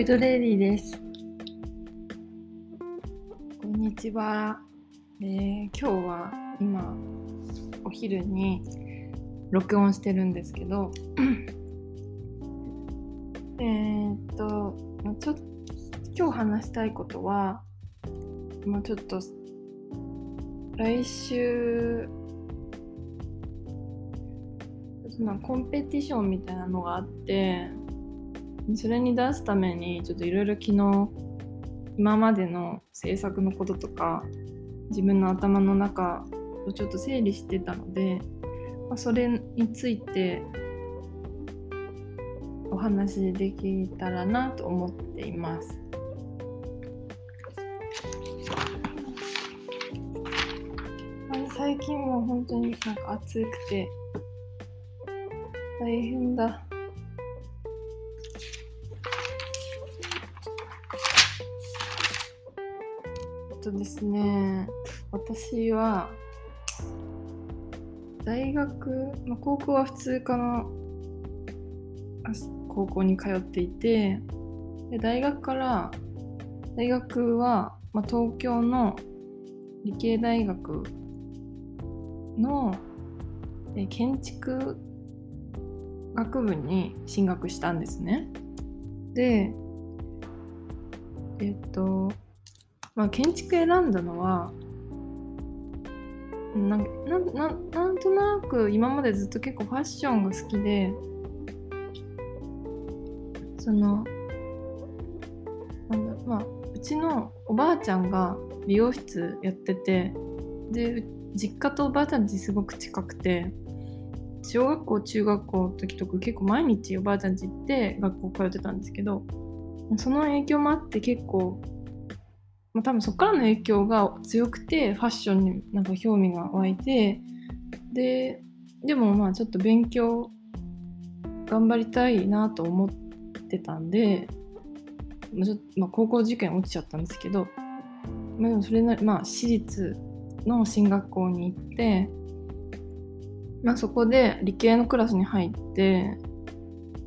イドレディです。こんにちは。えー今日は今お昼に録音してるんですけど、えーっと、ちょっ今日話したいことは、まあ、ちょっと来週コンペティションみたいなのがあってそれに出すためにちょっといろいろ昨日今までの制作のこととか自分の頭の中をちょっと整理してたので、まあ、それについてお話できたらなと思っています。最近も本当になんか暑くて大変だ。とですね、私は大学、まあ、高校は普通科の高校に通っていてで大学から大学は、まあ、東京の理系大学の建築学部に進学したんですね。で、えっと、まあ、建築選んだのは、ななななんとなく今までずっと結構ファッションが好きで、その、なんだまあ、うちのおばあちゃんが美容室やってて、で、実家とおばあちゃんちすごく近くて、小学校中学校の時とか結構毎日おばあちゃん家行って学校通ってたんですけどその影響もあって結構、まあ、多分そっからの影響が強くてファッションになんか興味が湧いてででもまあちょっと勉強頑張りたいなと思ってたんで、まあちょっとまあ、高校受験落ちちゃったんですけど、まあ、でもそれなりまあ私立の進学校に行ってまあ、そこで理系のクラスに入って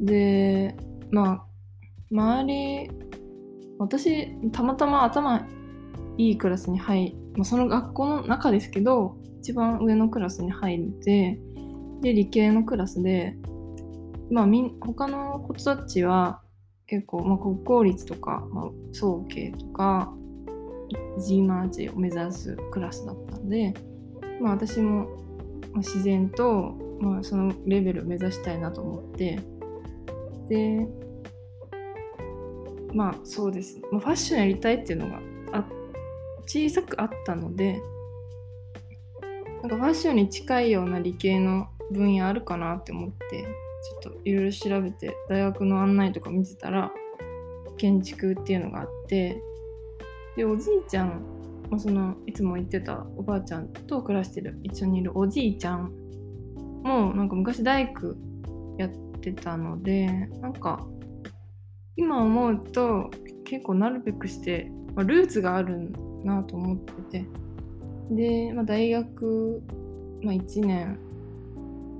でまあ周り私たまたま頭いいクラスに入まあ、その学校の中ですけど一番上のクラスに入ってで理系のクラスでまあみん他の子たちは結構、まあ、国公立とか、まあ、早慶とか G マーチを目指すクラスだったんで、まあ、私も自然と、まあ、そのレベルを目指したいなと思ってでまあそうです、まあ、ファッションやりたいっていうのがあ小さくあったのでなんかファッションに近いような理系の分野あるかなって思ってちょっといろいろ調べて大学の案内とか見てたら建築っていうのがあってでおじいちゃんまあ、そのいつも言ってたおばあちゃんと暮らしてる一緒にいるおじいちゃんもなんか昔大工やってたのでなんか今思うと結構なるべくして、まあ、ルーツがあるなと思ってて。で、まあ、大学、まあ、1年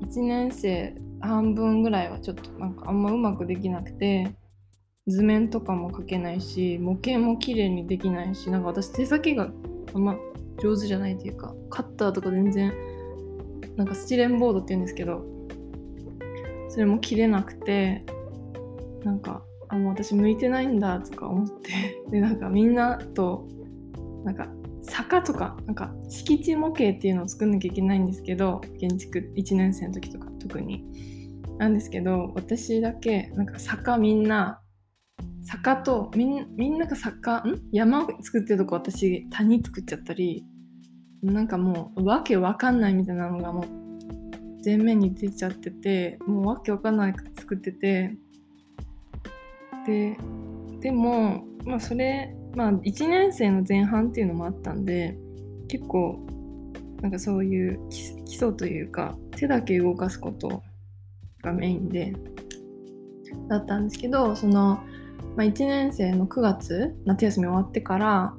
1年生半分ぐらいはちょっとなんかあんまうまくできなくて図面とかも描けないし模型も綺麗にできないしなんか私手先があんま上手じゃないというかカッターとか全然なんかスチレンボードって言うんですけどそれも切れなくてなんかあもう私向いてないんだとか思って。でなんかみんなとなんか坂とかなんか敷地模型っていうのを作んなきゃいけないんですけど建築1年生の時とか特に。なんですけど私だけなんか坂みんな坂とみんみんなが坂ん？山作ってるとこ私谷作っちゃったりなんかもうわけわかんないみたいなのがもう前面に出ちゃっててもうわけわかんない作っててででもまあそれまあ1年生の前半っていうのもあったんで結構なんかそういう基礎というか手だけ動かすことがメインでだったんですけどそのまあ、1年生の9月夏休み終わってから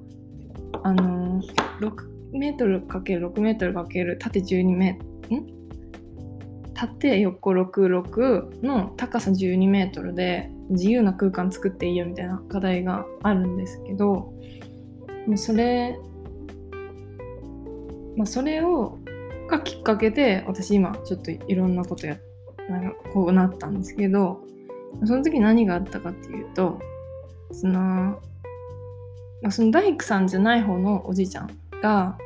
あの6メートル ×6 メートル×縦12メん？縦横66の高さ12メートルで自由な空間作っていいよみたいな課題があるんですけどもうそれ、まあ、それをがきっかけで私今ちょっといろんなことやなんかこうなったんですけどその時何があったかっていうとその,、まあ、その大工さんじゃない方のおじいちゃんが、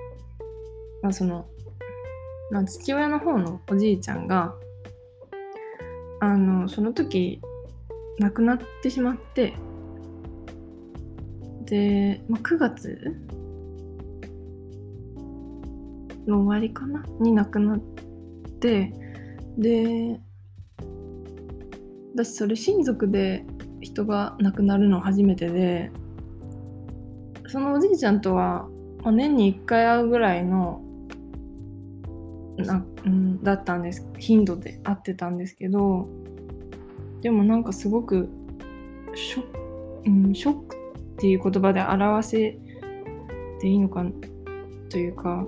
まあそのまあ、父親の方のおじいちゃんがあのその時亡くなってしまってで、まあ、9月の終わりかな？に亡くなってで私それ親族で人が亡くなるの初めてでそのおじいちゃんとは、まあ、年に1回会うぐらいのな、うん、だったんです。頻度で会ってたんですけどでもなんかすごくショ,、うん、ショックっていう言葉で表せていいのかというか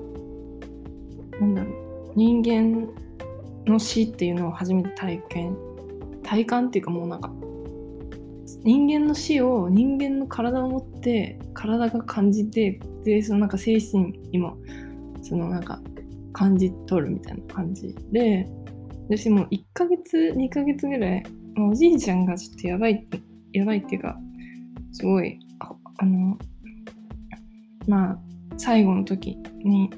なんだろう。人間の死っていうのを初めて体験体感っていうかもうなんか人間の死を人間の体を持って体が感じてでそのなんか精神にもそのなんか感じ取るみたいな感じで私もう1ヶ月2ヶ月ぐらいおじいちゃんがちょっとやばいやばいっていうかすごいああのまあ最後の時に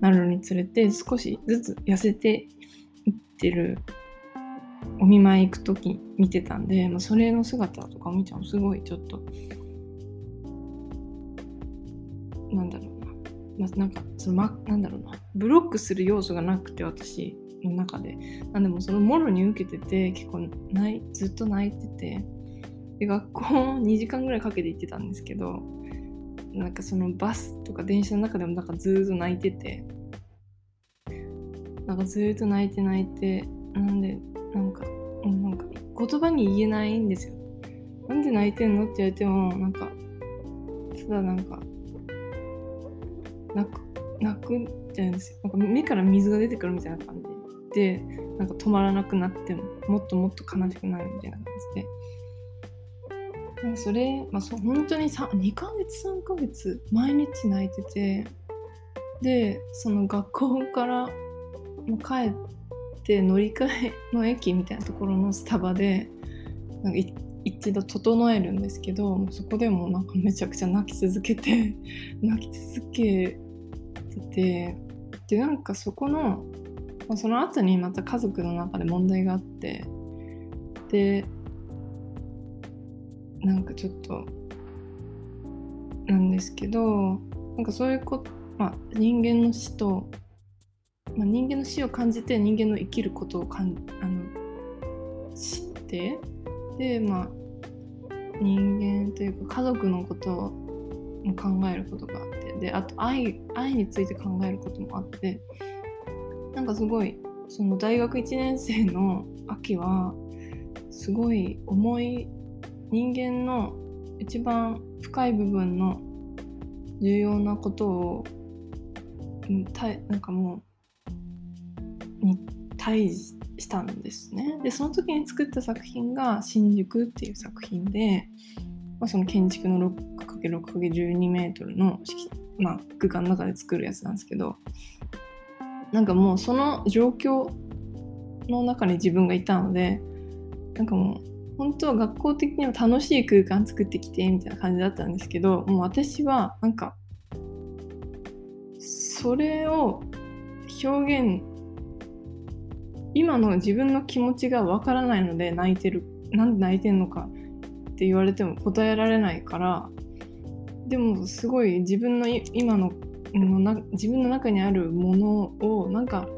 なるにつれて少しずつ痩せていってるお見舞い行く時見てたんで、まあ、それの姿とか見ちゃうすごいちょっとなんだろうな、まあ、なんかその、ま、なんだろうな。ブロックする要素がなくて私。の中で。なんでもそのもろに受けてて結構泣ずっと泣いてて。で学校2時間ぐらいかけて行ってたんですけどなんかそのバスとか電車の中でもなんかずっと泣いてて。なんかずっと泣いて泣いてなんでなんかなんか言葉に言えないんですよ。なんで泣いてんのって言われてもなんかただなんか泣く泣くじゃないですよ。なんか目から水が出てくるみたいな感じでなんか止まらなくなってももっともっと悲しくなるみたいな感じで。なんかそれ、まあ、そ本当に2ヶ月3ヶ月毎日泣いててでその学校から帰って乗り換えの駅みたいなところのスタバでなんか一度整えるんですけどそこでもなんかめちゃくちゃ泣き続けて 泣き続けててでなんかそこのその後にまた家族の中で問題があってでなんかちょっとなんですけどなんかそういうこと、まあ、人間の死と、まあ、人間の死を感じて人間の生きることをかんあの知ってでまあ人間というか家族のことを考えることがあってであと愛愛について考えることもあってなんかすごいその大学1年生の秋はすごい重い人間の一番深い部分の重要なことをたなんかもうに対したんですね。でその時に作った作品が「新宿」っていう作品で、まあ、その建築の 6×6×12 メートルの、まあ、空間の中で作るやつなんですけどなんかもうその状況の中に自分がいたのでなんかもう本当は学校的には楽しい空間作ってきてみたいな感じだったんですけどもう私はなんかそれを表現今の自分の気持ちがわからないので泣いてるなんで泣いてんのかって言われても答えられないからでもすごい自分の今の自分の中にあるものをなんか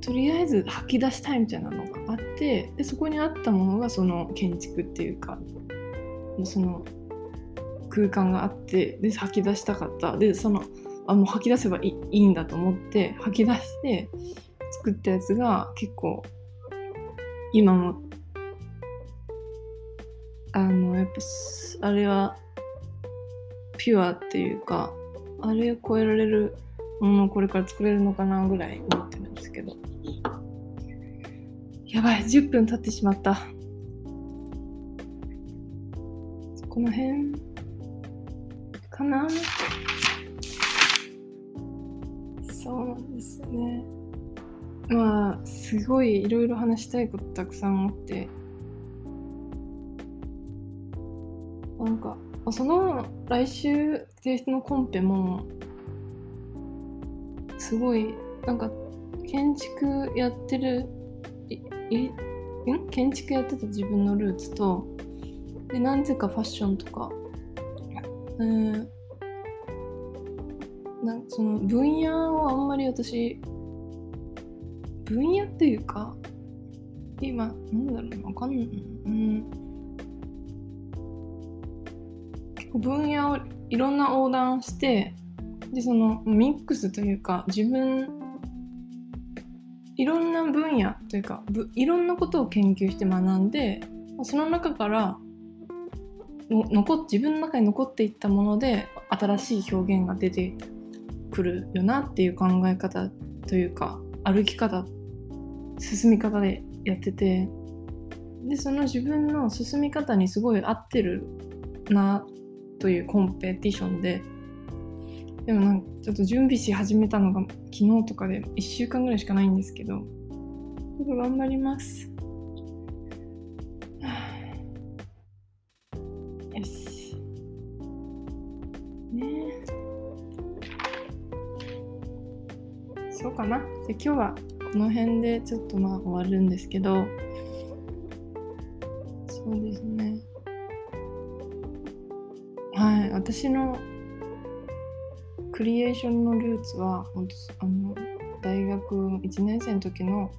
とりあえず吐き出したいみたいなのがあってでそこにあったものがその建築っていうかその空間があってで吐き出したかった。でそのあもう吐き出せばいいんだと思って吐き出して作ったやつが結構今もあのやっぱあれはピュアっていうかあれを超えられるものをこれから作れるのかなぐらい思ってるんですけど。やばい10分経ってしまった。この辺かな？そうなんですよね。まあすごいいろいろ話したいことたくさんあって。なんかその来週提出のコンペもすごいなんか建築やってるいん？建築やってた自分のルーツとでなぜかファッションとかうんなその分野をあんまり私分野っていうか今なんだろうなわかんない、うん、分野をいろんな横断してでそのミックスというか自分いろんな分野というかいろんなことを研究して学んでその中から残自分の中に残っていったもので新しい表現が出てくるよなっていう考え方というか歩き方進み方でやっててでその自分の進み方にすごい合ってるなというコンペティションででもなんかちょっと準備し始めたのが昨日とかで1週間ぐらいしかないんですけど僕頑張ります。よし。ねそうかな。で今日はこの辺でちょっとまあ終わるんですけどそうですねはい。私のクリエーションのルーツは本当あの大学1年生の時の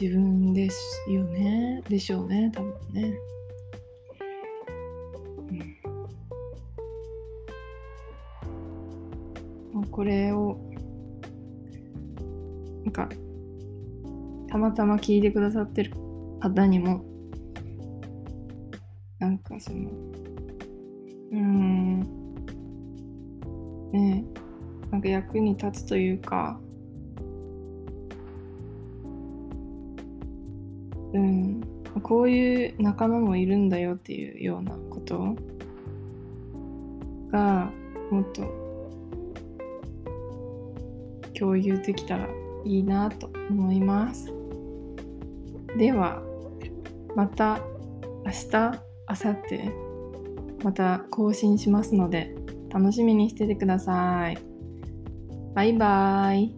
自分ですよね。でしょうね多分ね。うん、これをなんかたまたま聞いてくださってる方にもなんかそのうん。ね。なんか役に立つというか。うん。こういう仲間もいるんだよっていうようなことがもっと共有できたらいいなと思います。ではまた明日明後日。また更新しますので楽しみにしててください。バイバーイ。